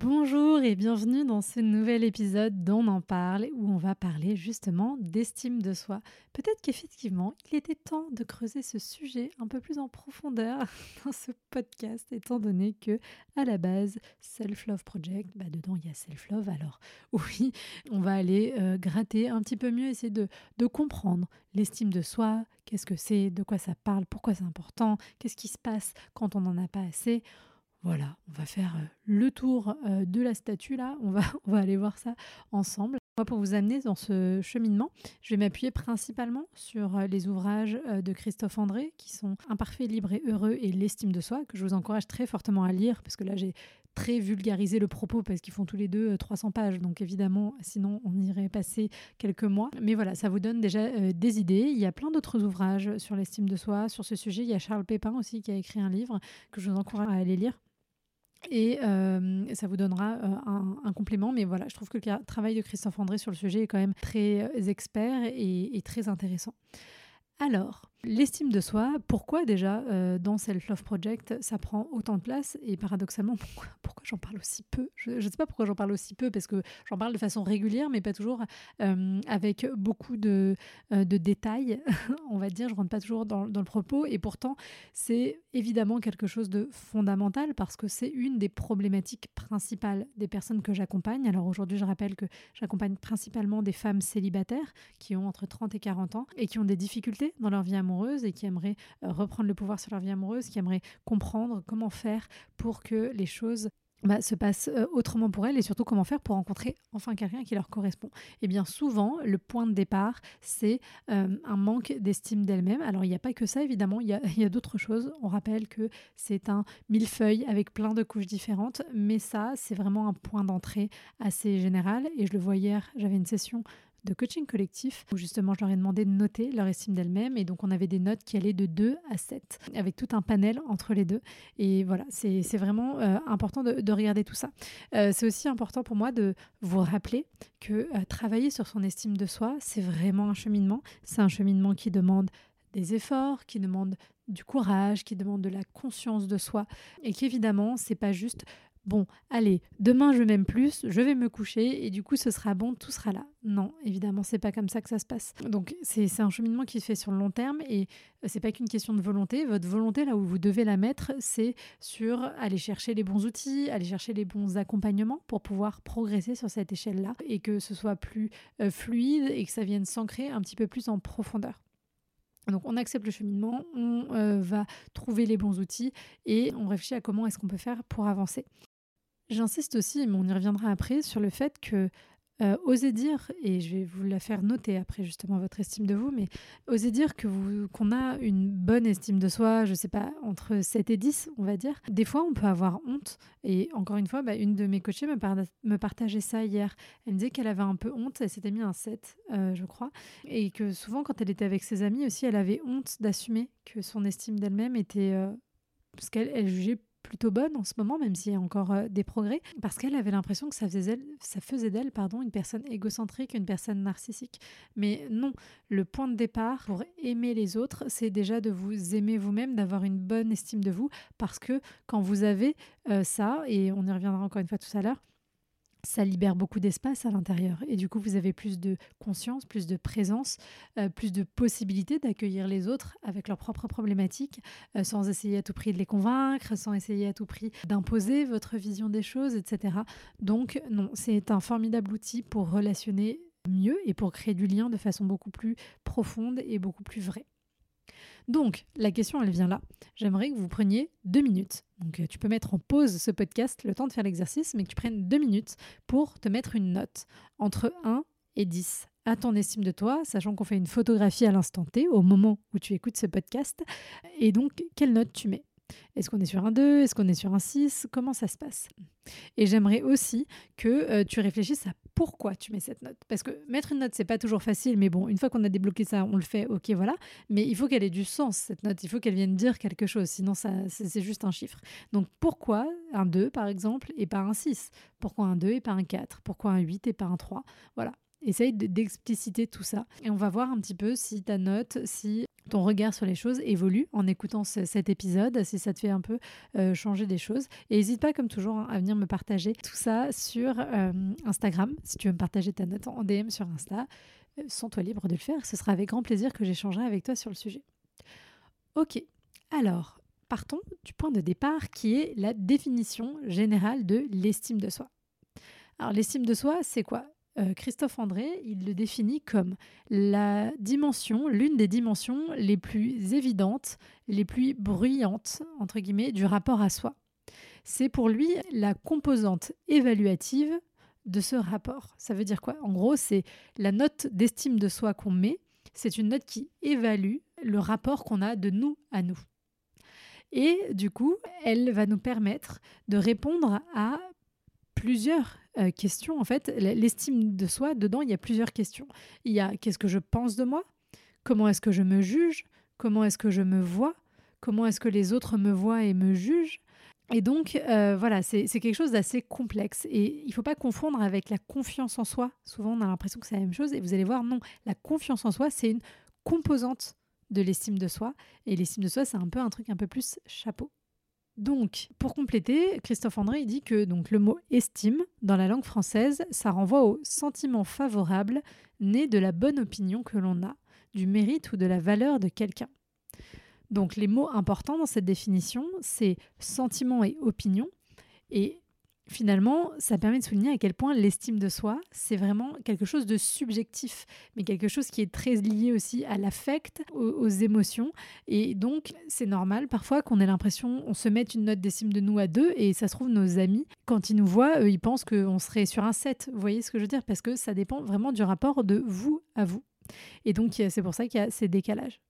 Bonjour et bienvenue dans ce nouvel épisode d'On en parle où on va parler justement d'estime de soi. Peut-être qu'effectivement, il était temps de creuser ce sujet un peu plus en profondeur dans ce podcast étant donné que à la base, Self Love Project, bah dedans il y a Self Love alors oui, on va aller euh, gratter un petit peu mieux essayer de, de comprendre l'estime de soi, qu'est-ce que c'est, de quoi ça parle, pourquoi c'est important, qu'est-ce qui se passe quand on n'en a pas assez. Voilà, on va faire euh, le tour euh, de la statue là, on va, on va aller voir ça ensemble. Moi, pour vous amener dans ce cheminement, je vais m'appuyer principalement sur euh, les ouvrages de Christophe André qui sont Imparfait, libre et heureux et l'estime de soi, que je vous encourage très fortement à lire parce que là j'ai très vulgarisé le propos parce qu'ils font tous les deux 300 pages, donc évidemment, sinon on irait passer quelques mois. Mais voilà, ça vous donne déjà des idées. Il y a plein d'autres ouvrages sur l'estime de soi, sur ce sujet. Il y a Charles Pépin aussi qui a écrit un livre que je vous encourage à aller lire. Et euh, ça vous donnera euh, un, complément. Mais voilà, je trouve que le travail de Christophe André sur le sujet est quand même très euh, expert et très intéressant. Alors, l'estime de soi, pourquoi déjà euh, dans Self Love Project ça prend autant de place et paradoxalement pourquoi, j'en parle aussi peu? Je ne sais pas pourquoi j'en parle aussi peu parce que j'en parle de façon régulière mais pas toujours euh, avec beaucoup de, euh, de détails, on va dire, je rentre pas toujours dans, dans le propos et pourtant c'est évidemment quelque chose de fondamental parce que c'est une des problématiques principales des personnes que j'accompagne. Alors aujourd'hui je rappelle que j'accompagne principalement des femmes célibataires qui ont entre 30 et 40 ans et qui ont des difficultés dans leur vie amoureuse et qui aimeraient euh, reprendre le pouvoir sur leur vie amoureuse, qui aimeraient comprendre comment faire pour que les choses bah, se passent euh, autrement pour elles et surtout comment faire pour rencontrer enfin quelqu'un qui leur correspond. Et eh bien souvent, le point de départ, c'est euh, un manque d'estime d'elle-même. Alors il n'y a pas que ça, évidemment, il y a, a d'autres choses. On rappelle que c'est un millefeuille avec plein de couches différentes, mais ça, c'est vraiment un point d'entrée assez général. Et je le vois hier, j'avais une session de coaching collectif où justement je leur ai demandé de noter leur estime d'elles-mêmes et donc on avait des notes qui allaient de 2 à 7 avec tout un panel entre les deux et voilà c'est vraiment euh, important de, regarder tout ça. Euh, c'est aussi important pour moi de vous rappeler que euh, travailler sur son estime de soi c'est vraiment un cheminement, c'est un cheminement qui demande des efforts, qui demande du courage, qui demande de la conscience de soi et qu'évidemment c'est pas juste bon, allez, demain je m'aime plus, je vais me coucher et du coup ce sera bon, tout sera là. Non, évidemment, c'est pas comme ça que ça se passe. Donc c'est un cheminement qui se fait sur le long terme et euh, c'est pas qu'une question de volonté. Votre volonté, là où vous devez la mettre, c'est sur aller chercher les bons outils, aller chercher les bons accompagnements pour pouvoir progresser sur cette échelle-là et que ce soit plus euh, fluide et que ça vienne s'ancrer un petit peu plus en profondeur. Donc on accepte le cheminement, on euh, va trouver les bons outils et on réfléchit à comment est-ce qu'on peut faire pour avancer. J'insiste aussi, mais on y reviendra après, sur le fait que euh, osez dire, et je vais vous la faire noter après justement votre estime de vous, mais osez dire que vous, qu'on a une bonne estime de soi, je sais pas, entre 7 et 10, on va dire. Des fois, on peut avoir honte. Et encore une fois, bah, une de mes coachées me, partageait ça hier. Elle me disait qu'elle avait un peu honte, elle s'était mis un 7, euh, je crois. Et que souvent, quand elle était avec ses amis aussi, elle avait honte d'assumer que son estime d'elle-même était. Euh, parce qu'elle elle jugeait plutôt bonne en ce moment, même s'il y a encore euh, des progrès, parce qu'elle avait l'impression que ça faisait, ça faisait d'elle pardon, une personne égocentrique, une personne narcissique. Mais non, le point de départ pour aimer les autres, c'est déjà de vous aimer vous-même, d'avoir une bonne estime de vous, parce que quand vous avez euh, ça, et on y reviendra encore une fois tout à l'heure, ça libère beaucoup d'espace à l'intérieur. Et du coup, vous avez plus de conscience, plus de présence, euh, plus de possibilités d'accueillir les autres avec leurs propres problématiques, euh, sans essayer à tout prix de les convaincre, sans essayer à tout prix d'imposer votre vision des choses, etc. Donc, non, c'est un formidable outil pour relationner mieux et pour créer du lien de façon beaucoup plus profonde et beaucoup plus vraie. Donc, la question, elle vient là. J'aimerais que vous preniez deux minutes. Donc, euh, tu peux mettre en pause ce podcast, le temps de faire l'exercice, mais que tu prennes deux minutes pour te mettre une note entre 1 et 10 à ton estime de toi, sachant qu'on fait une photographie à l'instant T, au moment où tu écoutes ce podcast. Et donc, quelle note tu mets? Est-ce qu'on est sur un 2 Est-ce qu'on est sur un 6 Comment ça se passe? Et j'aimerais aussi que euh, tu réfléchisses à pourquoi tu mets cette note. Parce que mettre une note, c'est pas toujours facile, mais bon, une fois qu'on a débloqué ça, on le fait, ok, voilà. Mais il faut qu'elle ait du sens, cette note. Il faut qu'elle vienne dire quelque chose, sinon ça, c'est juste un chiffre. Donc pourquoi un 2, par exemple, et pas un 6 Pourquoi un 2 et pas un 4 Pourquoi un 8 et pas un 3 Voilà. Essaye d'expliciter tout ça. Et on va voir un petit peu si ta note, si ton regard sur les choses évolue en écoutant cet épisode, si ça te fait un peu euh, changer des choses. Et n'hésite pas, comme toujours, hein, à venir me partager tout ça sur euh, Instagram, si tu veux me partager ta note en DM sur Insta. Euh, sens-toi libre de le faire, ce sera avec grand plaisir que j'échangerai avec toi sur le sujet. Ok, alors, partons du point de départ qui est la définition générale de l'estime de soi. Alors, l'estime de soi, c'est quoi? Christophe André, il le définit comme la dimension, l'une des dimensions les plus évidentes, les plus bruyantes, entre guillemets, du rapport à soi. C'est pour lui la composante évaluative de ce rapport. Ça veut dire quoi? En gros, c'est la note d'estime de soi qu'on met, c'est une note qui évalue le rapport qu'on a de nous à nous. Et du coup, elle va nous permettre de répondre à plusieurs euh, questions. En fait, l'estime de soi, dedans, il y a plusieurs questions. Il y a qu'est-ce que je pense de moi? Comment est-ce que je me juge? Comment est-ce que je me vois? Comment est-ce que les autres me voient et me jugent? Et donc, euh, voilà, c'est quelque chose d'assez complexe. Et il ne faut pas confondre avec la confiance en soi. Souvent, on a l'impression que c'est la même chose. Et vous allez voir, non, la confiance en soi, c'est une composante de l'estime de soi. Et l'estime de soi, c'est un peu un truc un peu plus chapeau. Donc, pour compléter, Christophe André dit que donc, le mot estime, dans la langue française, ça renvoie au sentiment favorable né de la bonne opinion que l'on a, du mérite ou de la valeur de quelqu'un. Donc, les mots importants dans cette définition, c'est sentiment et opinion. Et finalement, ça permet de souligner à quel point l'estime de soi, c'est vraiment quelque chose de subjectif, mais quelque chose qui est très lié aussi à l'affect, aux, émotions. Et donc, c'est normal parfois qu'on ait l'impression, on se met une note d'estime de nous à deux, et ça se trouve, nos amis, quand ils nous voient, ils pensent qu'on serait sur un 7. Vous voyez ce que je veux dire? Parce que ça dépend vraiment du rapport de vous à vous. Et donc, c'est pour ça qu'il y a ces décalages.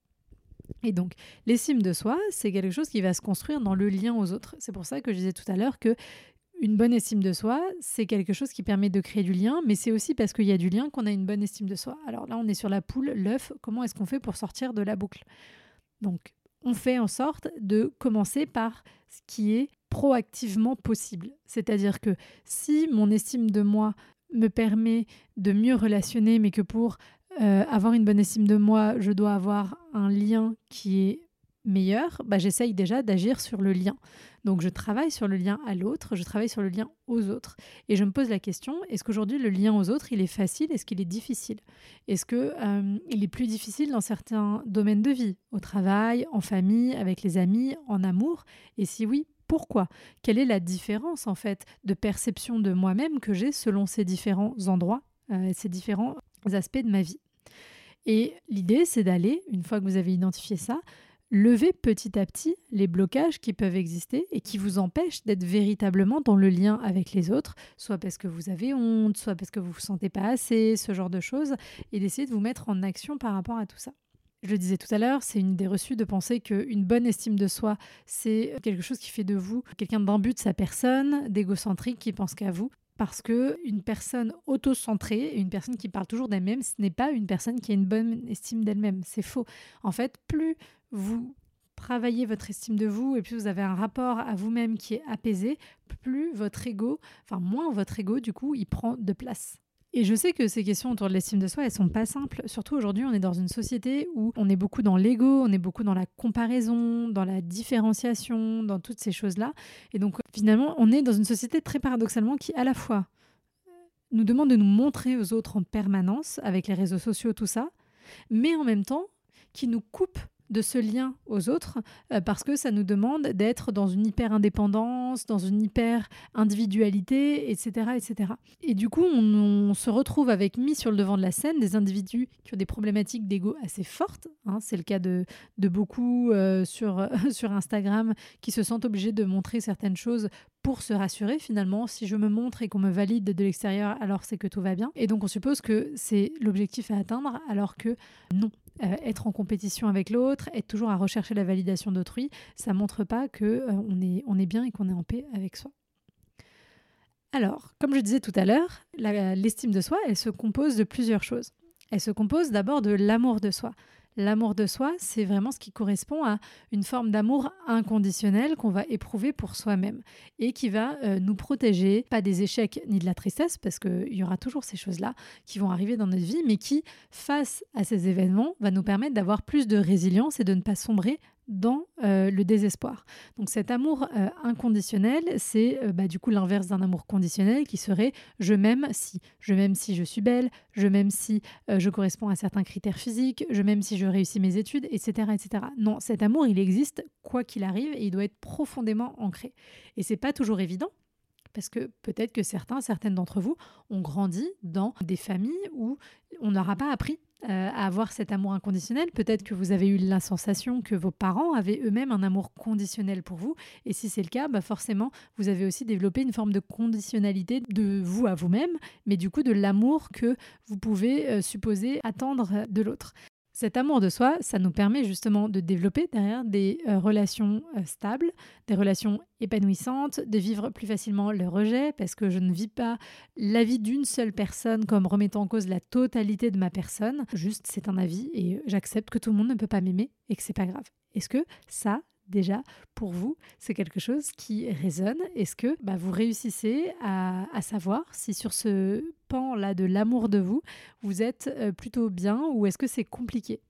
Et donc, l'estime de soi, c'est quelque chose qui va se construire dans le lien aux autres. C'est pour ça que je disais tout à l'heure que une bonne estime de soi, c'est quelque chose qui permet de créer du lien, mais c'est aussi parce qu'il y a du lien qu'on a une bonne estime de soi. Alors là, on est sur la poule, l'œuf, comment est-ce qu'on fait pour sortir de la boucle? Donc, on fait en sorte de commencer par ce qui est proactivement possible. C'est-à-dire que si mon estime de moi me permet de mieux relationner, mais que pour euh, avoir une bonne estime de moi, je dois avoir un lien qui est meilleur, bah, j'essaye déjà d'agir sur le lien. Donc je travaille sur le lien à l'autre, je travaille sur le lien aux autres. Et je me pose la question, est-ce qu'aujourd'hui le lien aux autres, il est facile Est-ce qu'il est difficile? Est-ce qu'il euh, est plus difficile dans certains domaines de vie Au travail, en famille, avec les amis, en amour? Et si oui, pourquoi? Quelle est la différence en fait de perception de moi-même que j'ai selon ces différents endroits, euh, ces différents aspects de ma vie? Et l'idée, c'est d'aller, une fois que vous avez identifié ça, lever petit à petit les blocages qui peuvent exister et qui vous empêchent d'être véritablement dans le lien avec les autres, soit parce que vous avez honte, soit parce que vous ne vous sentez pas assez, ce genre de choses, et d'essayer de vous mettre en action par rapport à tout ça. Je le disais tout à l'heure, c'est une idée reçue de penser qu'une bonne estime de soi, c'est quelque chose qui fait de vous quelqu'un d'imbu de sa personne, d'égocentrique, qui pense qu'à vous. Parce que une personne auto-centrée, une personne qui parle toujours d'elle-même, ce n'est pas une personne qui a une bonne estime d'elle-même. C'est faux. En fait, plus vous travaillez votre estime de vous et plus vous avez un rapport à vous-même qui est apaisé, plus votre ego, enfin moins votre ego, du coup, il prend de place. Et je sais que ces questions autour de l'estime de soi, elles sont pas simples. Surtout aujourd'hui, on est dans une société où on est beaucoup dans l'ego, on est beaucoup dans la comparaison, dans la différenciation, dans toutes ces choses-là. Et donc, finalement, on est dans une société très paradoxalement qui, à la fois, nous demande de nous montrer aux autres en permanence, avec les réseaux sociaux, tout ça, mais en même temps, qui nous coupe de ce lien aux autres euh, parce que ça nous demande d'être dans une hyper indépendance, dans une hyper individualité, etc., etc. Et du coup, on, se retrouve avec mis sur le devant de la scène des individus qui ont des problématiques d'ego assez fortes. Hein. c'est le cas de, beaucoup euh, sur Instagram qui se sentent obligés de montrer certaines choses pour se rassurer finalement. Si je me montre et qu'on me valide de l'extérieur, alors c'est que tout va bien. Et donc on suppose que c'est l'objectif à atteindre, alors que non. Euh, être en compétition avec l'autre, être toujours à rechercher la validation d'autrui, ça montre pas que euh, est, est bien et qu'on est en paix avec soi. Alors, comme je disais tout à l'heure, l'estime de soi, elle se compose de plusieurs choses. Elle se compose d'abord de l'amour de soi. L'amour de soi, c'est vraiment ce qui correspond à une forme d'amour inconditionnel qu'on va éprouver pour soi-même et qui va euh, nous protéger, pas des échecs ni de la tristesse, parce qu'il y aura toujours ces choses-là qui vont arriver dans notre vie, mais qui, face à ces événements, va nous permettre d'avoir plus de résilience et de ne pas sombrer dans euh, le désespoir. Donc cet amour euh, inconditionnel, c'est euh, bah, du coup l'inverse d'un amour conditionnel qui serait je m'aime si. Je m'aime si je suis belle, je m'aime si je corresponds à certains critères physiques, je m'aime si je réussis mes études, etc., etc. Non, cet amour, il existe quoi qu'il arrive et il doit être profondément ancré. Et c'est pas toujours évident parce que peut-être que certains, certaines d'entre vous ont grandi dans des familles où on n'aura pas appris euh, à avoir cet amour inconditionnel. Peut-être que vous avez eu la sensation que vos parents avaient eux-mêmes un amour conditionnel pour vous. Et si c'est le cas, bah forcément, vous avez aussi développé une forme de conditionnalité de vous à vous-même, mais du coup de l'amour que vous pouvez euh, supposer attendre de l'autre. Cet amour de soi, ça nous permet justement de développer derrière des euh, relations euh, stables, des relations épanouissantes, de vivre plus facilement le rejet, parce que je ne vis pas la vie d'une seule personne comme remettant en cause la totalité de ma personne. Juste, c'est un avis et j'accepte que tout le monde ne peut pas m'aimer et que c'est pas grave. Est-ce que ça, déjà, pour vous, c'est quelque chose qui résonne Est-ce que bah, vous réussissez à, savoir si sur ce pan-là de l'amour de vous, vous êtes euh, plutôt bien ou est-ce que c'est compliqué?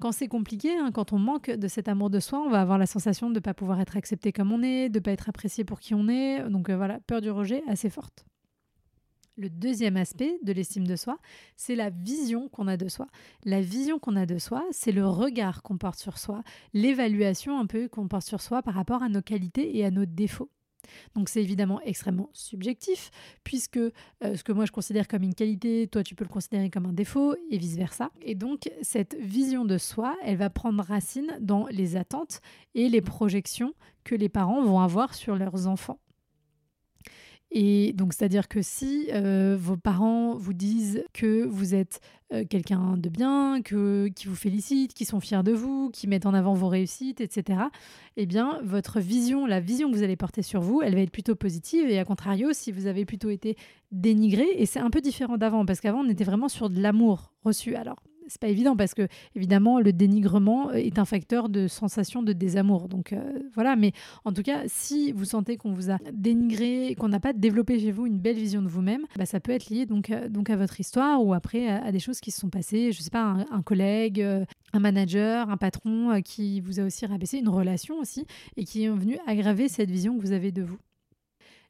Quand c'est compliqué, hein, quand on manque de cet amour de soi, on va avoir la sensation de ne pas pouvoir être accepté comme on est, de ne pas être apprécié pour qui on est. Donc euh, voilà, peur du rejet assez forte. Le deuxième aspect de l'estime de soi, c'est la vision qu'on a de soi. La vision qu'on a de soi, c'est le regard qu'on porte sur soi, l'évaluation un peu qu'on porte sur soi par rapport à nos qualités et à nos défauts. Donc c'est évidemment extrêmement subjectif, puisque euh, ce que moi je considère comme une qualité, toi tu peux le considérer comme un défaut, et vice-versa. Et donc cette vision de soi, elle va prendre racine dans les attentes et les projections que les parents vont avoir sur leurs enfants. Et donc, c'est-à-dire que si euh, vos parents vous disent que vous êtes euh, quelqu'un de bien, que, qui vous félicitent, qui sont fiers de vous, qui mettent en avant vos réussites, etc., eh bien, votre vision, la vision que vous allez porter sur vous, elle va être plutôt positive. Et à contrario, si vous avez plutôt été dénigré, et c'est un peu différent d'avant, parce qu'avant, on était vraiment sur de l'amour reçu. Alors, c'est pas évident parce que évidemment le dénigrement euh, est un facteur de sensation de désamour. Donc euh, voilà, mais en tout cas, si vous sentez qu'on vous a dénigré, qu'on n'a pas développé chez vous une belle vision de vous-même, bah, ça peut être lié donc, euh, donc à votre histoire ou après à, des choses qui se sont passées. Je sais pas, un, collègue, un manager, un patron qui vous a aussi rabaissé, une relation aussi, et qui est venu aggraver cette vision que vous avez de vous.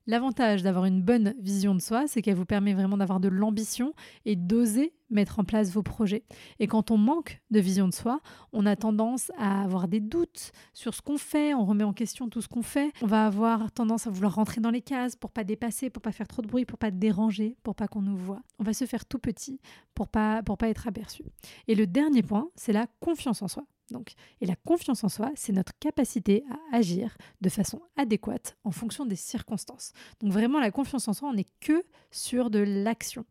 L'avantage d'avoir une bonne vision de soi, c'est qu'elle vous permet vraiment d'avoir de l'ambition et d'oser mettre en place vos projets. Et quand on manque de vision de soi, on a tendance à avoir des doutes sur ce qu'on fait, on remet en question tout ce qu'on fait, on va avoir tendance à vouloir rentrer dans les cases pour pas dépasser, pour pas faire trop de bruit, pour pas déranger, pour pas qu'on nous voit. On va se faire tout petit pour pas pour pas être aperçu. Et le dernier point, c'est la confiance en soi. Donc, et la confiance en soi, c'est notre capacité à agir de façon adéquate en fonction des circonstances. Donc vraiment, la confiance en soi, on n'est que sur de l'action.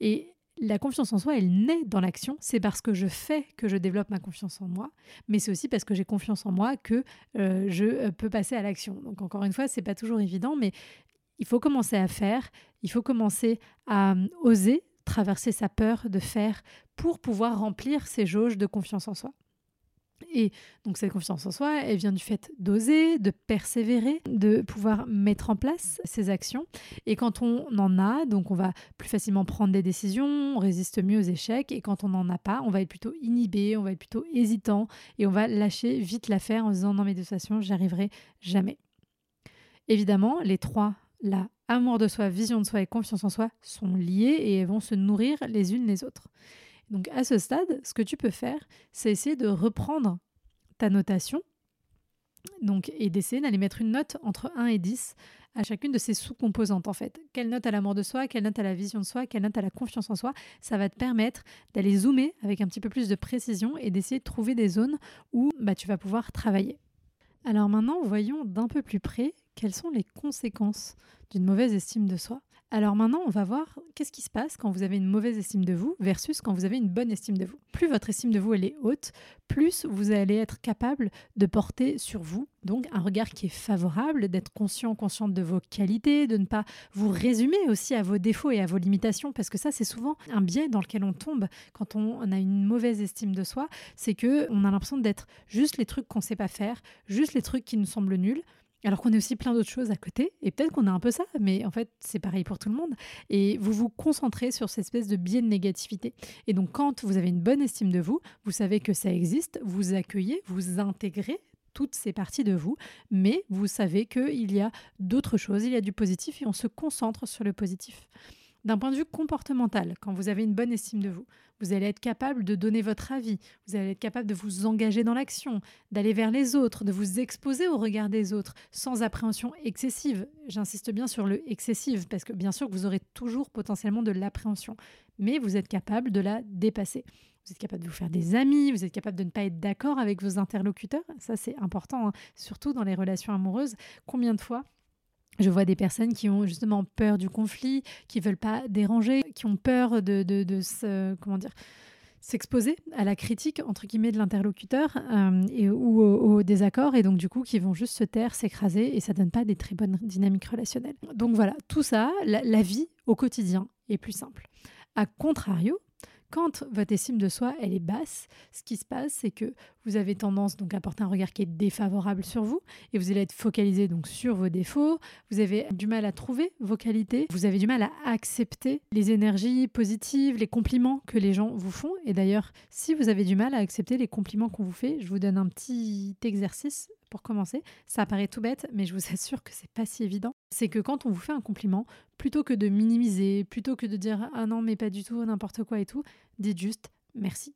Et la confiance en soi, elle naît dans l'action. C'est parce que je fais que je développe ma confiance en moi, mais c'est aussi parce que j'ai confiance en moi que euh, je euh, peux passer à l'action. Donc encore une fois, c'est pas toujours évident, mais il faut commencer à faire. Il faut commencer à euh, oser traverser sa peur de faire pour pouvoir remplir ces jauges de confiance en soi. Et donc cette confiance en soi, elle vient du fait d'oser, de persévérer, de pouvoir mettre en place ces actions. Et quand on en a, donc on va plus facilement prendre des décisions, on résiste mieux aux échecs. Et quand on n'en a pas, on va être plutôt inhibé, on va être plutôt hésitant et on va lâcher vite l'affaire en se disant non mais de toute façon, arriverai jamais. Évidemment, les trois là, amour de soi, vision de soi et confiance en soi sont liés et vont se nourrir les unes les autres. Donc à ce stade, ce que tu peux faire, c'est essayer de reprendre ta notation donc, et d'essayer d'aller mettre une note entre 1 et 10 à chacune de ces sous-composantes en fait. Quelle note à l'amour de soi, quelle note à la vision de soi, quelle note à la confiance en soi, ça va te permettre d'aller zoomer avec un petit peu plus de précision et d'essayer de trouver des zones où bah, tu vas pouvoir travailler. Alors maintenant, voyons d'un peu plus près quelles sont les conséquences d'une mauvaise estime de soi. Alors maintenant, on va voir qu'est-ce qui se passe quand vous avez une mauvaise estime de vous versus quand vous avez une bonne estime de vous. Plus votre estime de vous elle est haute, plus vous allez être capable de porter sur vous donc un regard qui est favorable, d'être conscient, consciente de vos qualités, de ne pas vous résumer aussi à vos défauts et à vos limitations parce que ça c'est souvent un biais dans lequel on tombe quand on, a une mauvaise estime de soi, c'est que on a l'impression d'être juste les trucs qu'on ne sait pas faire, juste les trucs qui nous semblent nuls alors qu'on est aussi plein d'autres choses à côté, et peut-être qu'on a un peu ça, mais en fait c'est pareil pour tout le monde. Et vous vous concentrez sur cette espèce de biais de négativité. Et donc quand vous avez une bonne estime de vous, vous savez que ça existe, vous accueillez, vous intégrez toutes ces parties de vous, mais vous savez qu'il y a d'autres choses, il y a du positif, et on se concentre sur le positif. D'un point de vue comportemental, quand vous avez une bonne estime de vous, vous allez être capable de donner votre avis, vous allez être capable de vous engager dans l'action, d'aller vers les autres, de vous exposer au regard des autres, sans appréhension excessive. J'insiste bien sur le excessive, parce que bien sûr vous aurez toujours potentiellement de l'appréhension, mais vous êtes capable de la dépasser. Vous êtes capable de vous faire des amis, vous êtes capable de ne pas être d'accord avec vos interlocuteurs. Ça, c'est important, hein. surtout dans les relations amoureuses. Combien de fois je vois des personnes qui ont justement peur du conflit, qui veulent pas déranger, qui ont peur de, de, se, comment dire, s'exposer à la critique entre guillemets de l'interlocuteur euh, et ou au, désaccord et donc du coup qui vont juste se taire, s'écraser et ça donne pas des très bonnes dynamiques relationnelles. Donc voilà, tout ça, la vie au quotidien est plus simple. A contrario, quand votre estime de soi elle est basse, ce qui se passe, c'est que vous avez tendance donc à porter un regard qui est défavorable sur vous et vous allez être focalisé donc sur vos défauts. Vous avez du mal à trouver vos qualités. Vous avez du mal à accepter les énergies positives, les compliments que les gens vous font. Et d'ailleurs, si vous avez du mal à accepter les compliments qu'on vous fait, je vous donne un petit exercice pour commencer. Ça paraît tout bête, mais je vous assure que c'est pas si évident. C'est que quand on vous fait un compliment, plutôt que de minimiser, plutôt que de dire ah non mais pas du tout, n'importe quoi et tout, dites juste merci.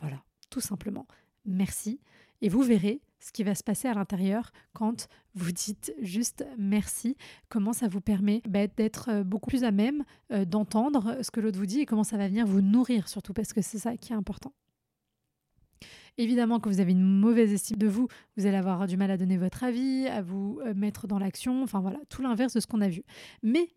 Voilà, tout simplement. Merci. Et vous verrez ce qui va se passer à l'intérieur quand vous dites juste merci, comment ça vous permet bah, d'être euh, beaucoup plus à même euh, d'entendre ce que l'autre vous dit et comment ça va venir vous nourrir surtout parce que c'est ça qui est important. Évidemment, quand vous avez une mauvaise estime de vous, vous allez avoir du mal à donner votre avis, à vous euh, mettre dans l'action, enfin voilà, tout l'inverse de ce qu'on a vu. Mais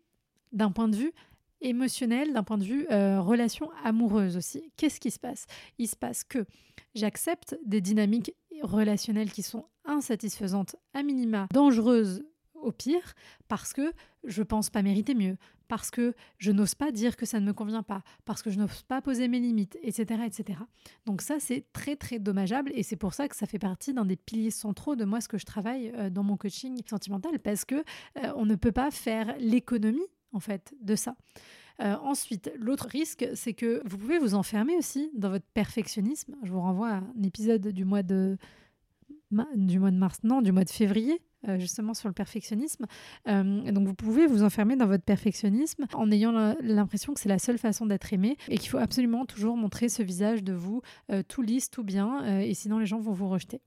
d'un point de vue émotionnel, d'un point de vue euh, relation amoureuse aussi, qu'est-ce qui se passe? Il se passe que j'accepte des dynamiques relationnelles qui sont insatisfaisantes, à minima, dangereuses au pire, parce que je pense pas mériter mieux, parce que je n'ose pas dire que ça ne me convient pas, parce que je n'ose pas poser mes limites, etc. etc. Donc ça, c'est très très dommageable et c'est pour ça que ça fait partie d'un des piliers centraux de moi, ce que je travaille euh, dans mon coaching sentimental, parce que euh, on ne peut pas faire l'économie en fait de ça. Euh, ensuite, l'autre risque, c'est que vous pouvez vous enfermer aussi dans votre perfectionnisme. Je vous renvoie à un épisode du mois de du mois de mars, non, du mois de février, euh, justement sur le perfectionnisme. Euh, donc vous pouvez vous enfermer dans votre perfectionnisme en ayant l'impression que c'est la seule façon d'être aimé et qu'il faut absolument toujours montrer ce visage de vous tout lisse, tout bien, et sinon les gens vont vous rejeter.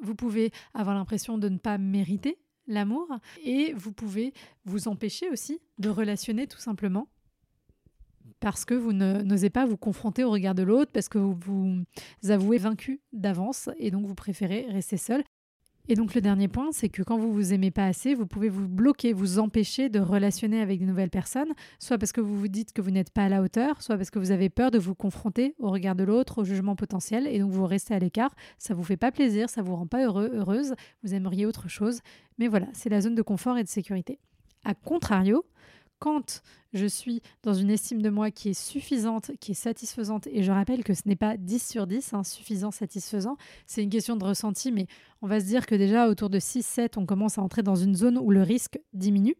Vous pouvez avoir l'impression de ne pas mériter l'amour et vous pouvez vous empêcher aussi de relationner tout simplement parce que vous n'osez pas vous confronter au regard de l'autre, parce que vous vous avouez vaincu d'avance et donc vous préférez rester seul. Et donc le dernier point, c'est que quand vous vous aimez pas assez, vous pouvez vous bloquer, vous empêcher de relationner avec de nouvelles personnes, soit parce que vous vous dites que vous n'êtes pas à la hauteur, soit parce que vous avez peur de vous confronter au regard de l'autre, au jugement potentiel, et donc vous restez à l'écart. Ça vous fait pas plaisir, ça vous rend pas heureux, heureuse, vous aimeriez autre chose. Mais voilà, c'est la zone de confort et de sécurité. A contrario, quand je suis dans une estime de moi qui est suffisante, qui est satisfaisante, et je rappelle que ce n'est pas 10 sur 10, hein, suffisant, satisfaisant, c'est une question de ressenti, mais on va se dire que déjà autour de 6-7, on commence à entrer dans une zone où le risque diminue.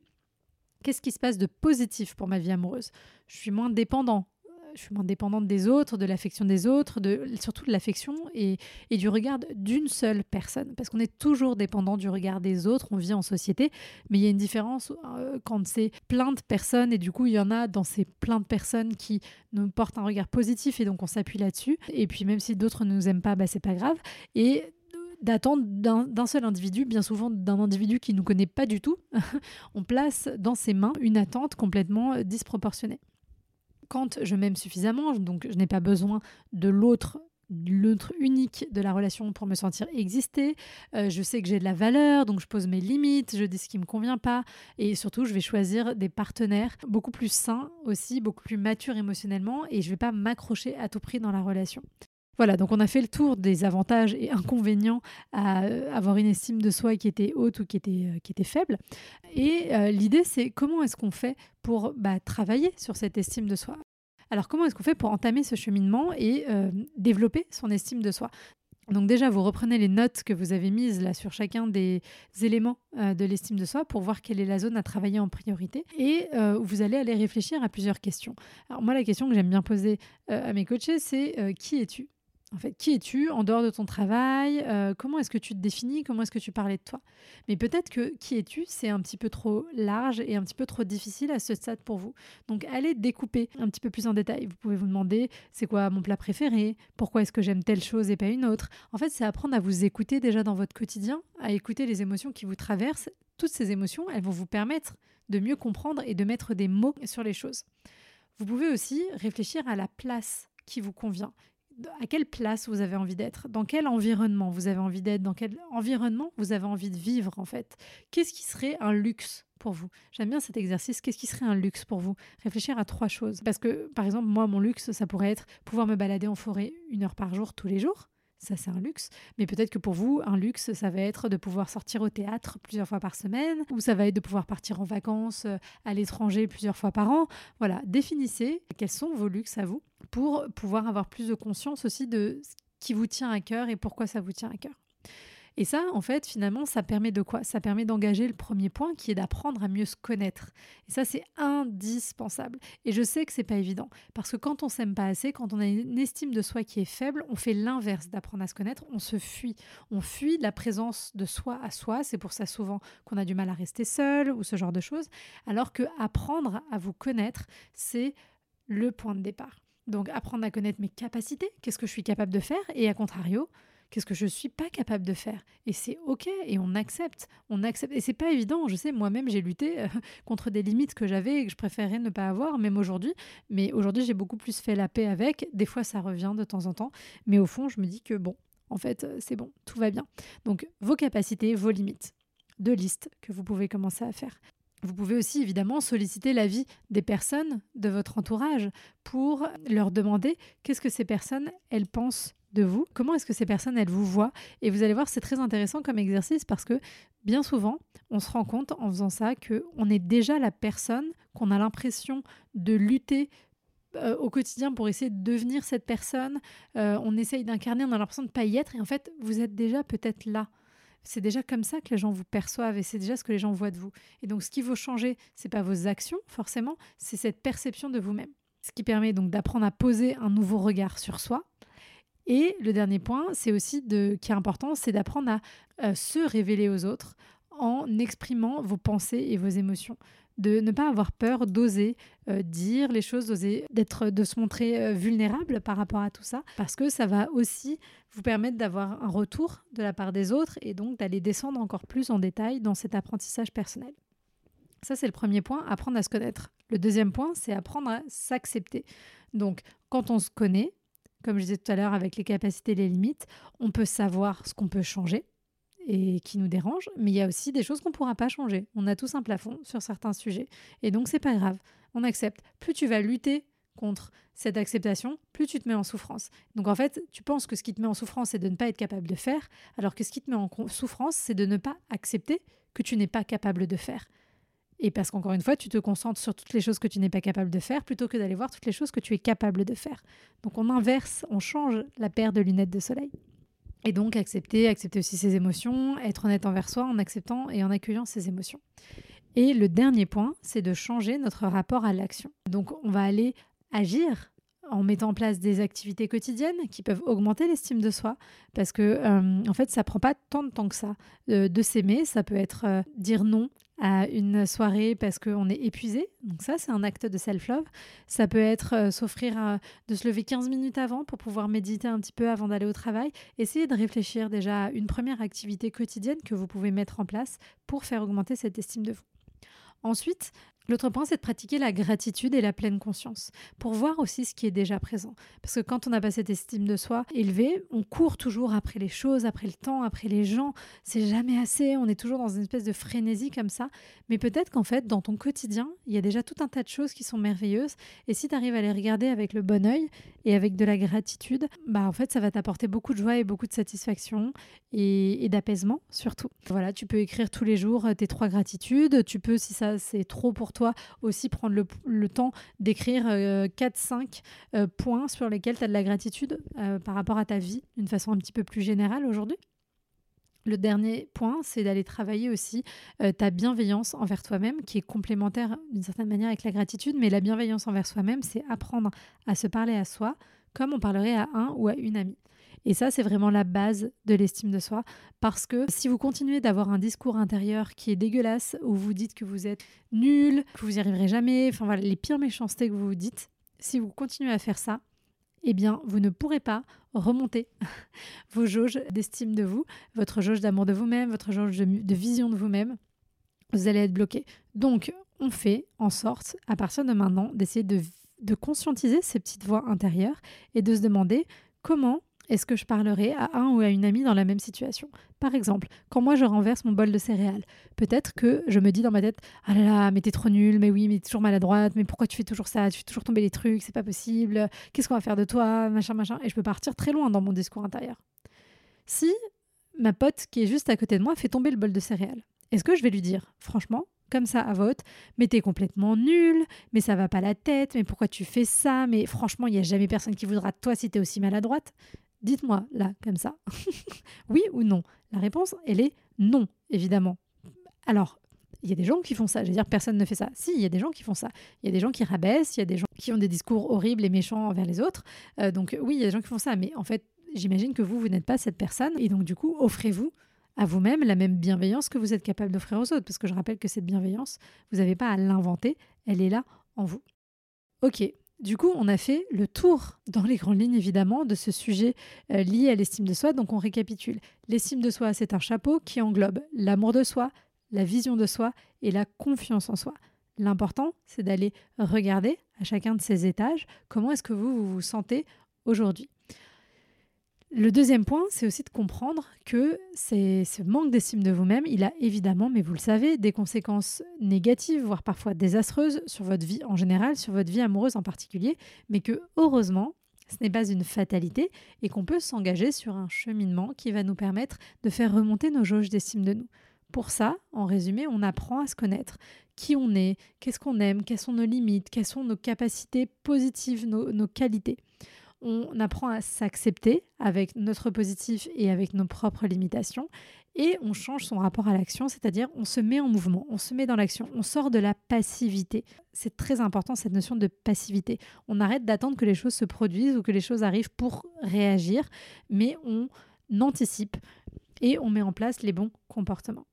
Qu'est-ce qui se passe de positif pour ma vie amoureuse? Je suis moins dépendant, je suis moins dépendante des autres, de l'affection des autres, de, surtout de l'affection et, du regard d'une seule personne. Parce qu'on est toujours dépendant du regard des autres, on vit en société, mais il y a une différence euh, quand c'est plein de personnes et du coup il y en a dans ces plein de personnes qui nous portent un regard positif et donc on s'appuie là-dessus. Et puis même si d'autres ne nous aiment pas, bah, c'est pas grave. Et d'attendre d'un seul individu, bien souvent d'un individu qui ne nous connaît pas du tout, on place dans ses mains une attente complètement euh, disproportionnée. Quand je m'aime suffisamment, donc je n'ai pas besoin de l'autre l'autre unique de la relation pour me sentir exister. Euh, je sais que j'ai de la valeur, donc je pose mes limites, je dis ce qui me convient pas, et surtout je vais choisir des partenaires beaucoup plus sains aussi, beaucoup plus matures émotionnellement, et je vais pas m'accrocher à tout prix dans la relation. Voilà, donc on a fait le tour des avantages et inconvénients à euh, avoir une estime de soi qui était haute ou qui était, euh, faible. Et euh, l'idée, c'est comment est-ce qu'on fait pour bah, travailler sur cette estime de soi? Alors comment est-ce qu'on fait pour entamer ce cheminement et développer son estime de soi? Donc déjà, vous reprenez les notes que vous avez mises là sur chacun des éléments de l'estime de soi pour voir quelle est la zone à travailler en priorité et vous allez aller réfléchir à plusieurs questions. Alors moi, la question que j'aime bien poser à mes coachés, c'est qui es-tu? En fait, qui es-tu en dehors de ton travail euh, Comment est-ce que tu te définis Comment est-ce que tu parlais de toi? Mais peut-être que qui es-tu, c'est un petit peu trop large et un petit peu trop difficile à ce stade pour vous. Donc, allez découper un petit peu plus en détail. Vous pouvez vous demander c'est quoi mon plat préféré? Pourquoi est-ce que j'aime telle chose et pas une autre? En fait, c'est apprendre à vous écouter déjà dans votre quotidien, à écouter les émotions qui vous traversent. Toutes ces émotions, elles vont vous permettre de mieux comprendre et de mettre des mots sur les choses. Vous pouvez aussi réfléchir à la place qui vous convient à quelle place vous avez envie d'être, dans quel environnement vous avez envie d'être, dans quel environnement vous avez envie de vivre en fait? Qu'est-ce qui serait un luxe pour vous? J'aime bien cet exercice. Qu'est-ce qui serait un luxe pour vous? Réfléchir à trois choses. Parce que par exemple, moi, mon luxe, ça pourrait être pouvoir me balader en forêt une heure par jour tous les jours. Ça, c'est un luxe. Mais peut-être que pour vous, un luxe, ça va être de pouvoir sortir au théâtre plusieurs fois par semaine, ou ça va être de pouvoir partir en vacances euh, à l'étranger plusieurs fois par an. Voilà, définissez quels sont vos luxes à vous pour pouvoir avoir plus de conscience aussi de ce qui vous tient à cœur et pourquoi ça vous tient à cœur. Et ça, en fait, finalement, ça permet de quoi? Ça permet d'engager le premier point qui est d'apprendre à mieux se connaître. Et ça, c'est indispensable. Et je sais que c'est pas évident parce que quand on s'aime pas assez, quand on a une estime de soi qui est faible, on fait l'inverse d'apprendre à se connaître, on se fuit. On fuit la présence de soi à soi. C'est pour ça souvent qu'on a du mal à rester seul ou ce genre de choses. Alors que apprendre à vous connaître, c'est le point de départ. Donc apprendre à connaître mes capacités, qu'est-ce que je suis capable de faire, et à contrario, qu'est-ce que je ne suis pas capable de faire. Et c'est OK, et on accepte. On accepte. Et c'est pas évident. Je sais, moi-même, j'ai lutté euh, contre des limites que j'avais et que je préférais ne pas avoir, même aujourd'hui. Mais aujourd'hui, j'ai beaucoup plus fait la paix avec. Des fois, ça revient de temps en temps. Mais au fond, je me dis que bon, en fait, euh, c'est bon, tout va bien. Donc, vos capacités, vos limites. Deux listes que vous pouvez commencer à faire. Vous pouvez aussi évidemment solliciter l'avis des personnes de votre entourage pour leur demander qu'est-ce que ces personnes, elles pensent de vous, comment est-ce que ces personnes, elles vous voient. Et vous allez voir, c'est très intéressant comme exercice parce que bien souvent, on se rend compte en faisant ça qu'on est déjà la personne qu'on a l'impression de lutter euh, au quotidien pour essayer de devenir cette personne. Euh, on essaye d'incarner, on a l'impression de ne pas y être. Et en fait, vous êtes déjà peut-être là c'est déjà comme ça que les gens vous perçoivent et c'est déjà ce que les gens voient de vous. Et donc, ce qui vaut changer, c'est pas vos actions forcément, c'est cette perception de vous-même. Ce qui permet donc d'apprendre à poser un nouveau regard sur soi. Et le dernier point, c'est aussi de, qui est important, c'est d'apprendre à euh, se révéler aux autres en exprimant vos pensées et vos émotions de ne pas avoir peur d'oser euh, dire les choses, d'oser d'être, de se montrer euh, vulnérable par rapport à tout ça, parce que ça va aussi vous permettre d'avoir un retour de la part des autres et donc d'aller descendre encore plus en détail dans cet apprentissage personnel. Ça, c'est le premier point, apprendre à se connaître. Le deuxième point, c'est apprendre à s'accepter. Donc, quand on se connaît, comme je disais tout à l'heure avec les capacités et les limites, on peut savoir ce qu'on peut changer, et qui nous dérange, mais il y a aussi des choses qu'on ne pourra pas changer. On a tous un plafond sur certains sujets. Et donc, c'est pas grave. On accepte. Plus tu vas lutter contre cette acceptation, plus tu te mets en souffrance. Donc en fait, tu penses que ce qui te met en souffrance, c'est de ne pas être capable de faire, alors que ce qui te met en souffrance, c'est de ne pas accepter que tu n'es pas capable de faire. Et parce qu'encore une fois, tu te concentres sur toutes les choses que tu n'es pas capable de faire plutôt que d'aller voir toutes les choses que tu es capable de faire. Donc on inverse, on change la paire de lunettes de soleil. Et donc accepter, accepter aussi ses émotions, être honnête envers soi en acceptant et en accueillant ses émotions. Et le dernier point, c'est de changer notre rapport à l'action. Donc on va aller agir en mettant en place des activités quotidiennes qui peuvent augmenter l'estime de soi, parce que euh, en fait, ça prend pas tant de temps que ça euh, de s'aimer. Ça peut être dire non à une soirée parce qu'on est épuisé. Donc ça, c'est un acte de self-love. Ça peut être s'offrir de se lever 15 minutes avant pour pouvoir méditer un petit peu avant d'aller au travail. Essayez de réfléchir déjà à une première activité quotidienne que vous pouvez mettre en place pour faire augmenter cette estime de vous. Ensuite, L'autre point, c'est de pratiquer la gratitude et la pleine conscience pour voir aussi ce qui est déjà présent. Parce que quand on n'a pas cette estime de soi élevée, on court toujours après les choses, après le temps, après les gens. C'est jamais assez. On est toujours dans une espèce de frénésie comme ça. Mais peut-être qu'en fait, dans ton quotidien, il y a déjà tout un tas de choses qui sont merveilleuses. Et si tu arrives à les regarder avec le bon œil et avec de la gratitude, bah en fait, ça va t'apporter beaucoup de joie et beaucoup de satisfaction et, et d'apaisement surtout. Voilà, tu peux écrire tous les jours tes trois gratitudes. Tu peux, si ça c'est trop pour toi aussi prendre le, temps d'écrire 4-5 euh, euh, points sur lesquels tu as de la gratitude euh, par rapport à ta vie d'une façon un petit peu plus générale aujourd'hui? Le dernier point, c'est d'aller travailler aussi ta bienveillance envers toi-même, qui est complémentaire d'une certaine manière avec la gratitude, mais la bienveillance envers soi-même, c'est apprendre à se parler à soi comme on parlerait à un ou à une amie. Et ça, c'est vraiment la base de l'estime de soi. Parce que si vous continuez d'avoir un discours intérieur qui est dégueulasse, où vous dites que vous êtes nul, que vous n'y arriverez jamais, enfin voilà, les pires méchancetés que vous vous dites, si vous continuez à faire ça, eh bien, vous ne pourrez pas remonter vos jauges d'estime de vous, votre jauge d'amour de vous-même, votre jauge de, vision de vous-même. Vous allez être bloqué. Donc, on fait en sorte, à partir de maintenant, d'essayer de, de conscientiser ces petites voix intérieures et de se demander comment est-ce que je parlerai à un ou à une amie dans la même situation? Par exemple, quand moi je renverse mon bol de céréales, peut-être que je me dis dans ma tête Ah là là, mais t'es trop nul, mais oui, mais t'es toujours maladroite, mais pourquoi tu fais toujours ça? Tu fais toujours tomber les trucs, c'est pas possible, qu'est-ce qu'on va faire de toi? Machin, machin. Et je peux partir très loin dans mon discours intérieur. Si ma pote qui est juste à côté de moi fait tomber le bol de céréales, est-ce que je vais lui dire, franchement, comme ça à vote, mais t'es complètement nul, mais ça va pas la tête, mais pourquoi tu fais ça, mais franchement, il n'y a jamais personne qui voudra de toi si t'es aussi maladroite. Dites-moi là, comme ça. oui ou non? La réponse, elle est non, évidemment. Alors, il y a des gens qui font ça. Je veux dire, personne ne fait ça. Si, il y a des gens qui font ça. Il y a des gens qui rabaissent, il y a des gens qui ont des discours horribles et méchants envers les autres. Euh, donc oui, il y a des gens qui font ça. Mais en fait, j'imagine que vous, vous n'êtes pas cette personne. Et donc du coup, offrez-vous à vous-même la même bienveillance que vous êtes capable d'offrir aux autres. Parce que je rappelle que cette bienveillance, vous n'avez pas à l'inventer. Elle est là en vous. Ok, du coup, on a fait le tour dans les grandes lignes, évidemment, de ce sujet euh, lié à l'estime de soi. Donc, on récapitule. L'estime de soi, c'est un chapeau qui englobe l'amour de soi, la vision de soi et la confiance en soi. L'important, c'est d'aller regarder à chacun de ces étages comment est-ce que vous vous sentez aujourd'hui. Le deuxième point, c'est aussi de comprendre que ce manque d'estime de vous-même, il a évidemment, mais vous le savez, des conséquences négatives, voire parfois désastreuses sur votre vie en général, sur votre vie amoureuse en particulier, mais que heureusement, ce n'est pas une fatalité et qu'on peut s'engager sur un cheminement qui va nous permettre de faire remonter nos jauges d'estime de nous. Pour ça, en résumé, on apprend à se connaître, qui on est, qu'est-ce qu'on aime, quelles sont nos limites, quelles sont nos capacités positives, nos qualités on apprend à s'accepter avec notre positif et avec nos propres limitations et on change son rapport à l'action, c'est-à-dire on se met en mouvement, on se met dans l'action, on sort de la passivité. C'est très important cette notion de passivité. On arrête d'attendre que les choses se produisent ou que les choses arrivent pour réagir, mais on anticipe et on met en place les bons comportements.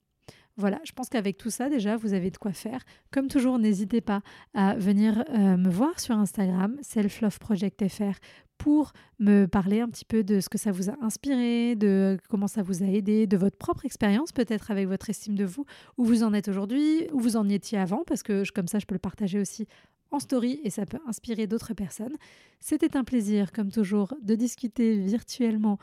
Voilà, je pense qu'avec tout ça, déjà, vous avez de quoi faire. Comme toujours, n'hésitez pas à venir euh, me voir sur Instagram, selfloveprojectfr, pour me parler un petit peu de ce que ça vous a inspiré, de comment ça vous a aidé, de votre propre expérience peut-être avec votre estime de vous, où vous en êtes aujourd'hui, où vous en étiez avant, parce que comme ça, je peux le partager aussi en story et ça peut inspirer d'autres personnes. C'était un plaisir, comme toujours, de discuter virtuellement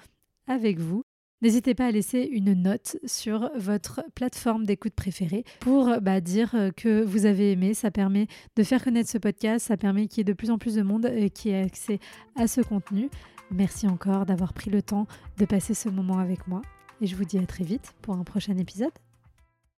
avec vous. N'hésitez pas à laisser une note sur votre plateforme d'écoute préférée pour bah, dire euh, que vous avez aimé. Ça permet de faire connaître ce podcast, ça permet qu'il y ait de plus en plus de monde qui ait accès à ce contenu. Merci encore d'avoir pris le temps de passer ce moment avec moi et je vous dis à très vite pour un prochain épisode.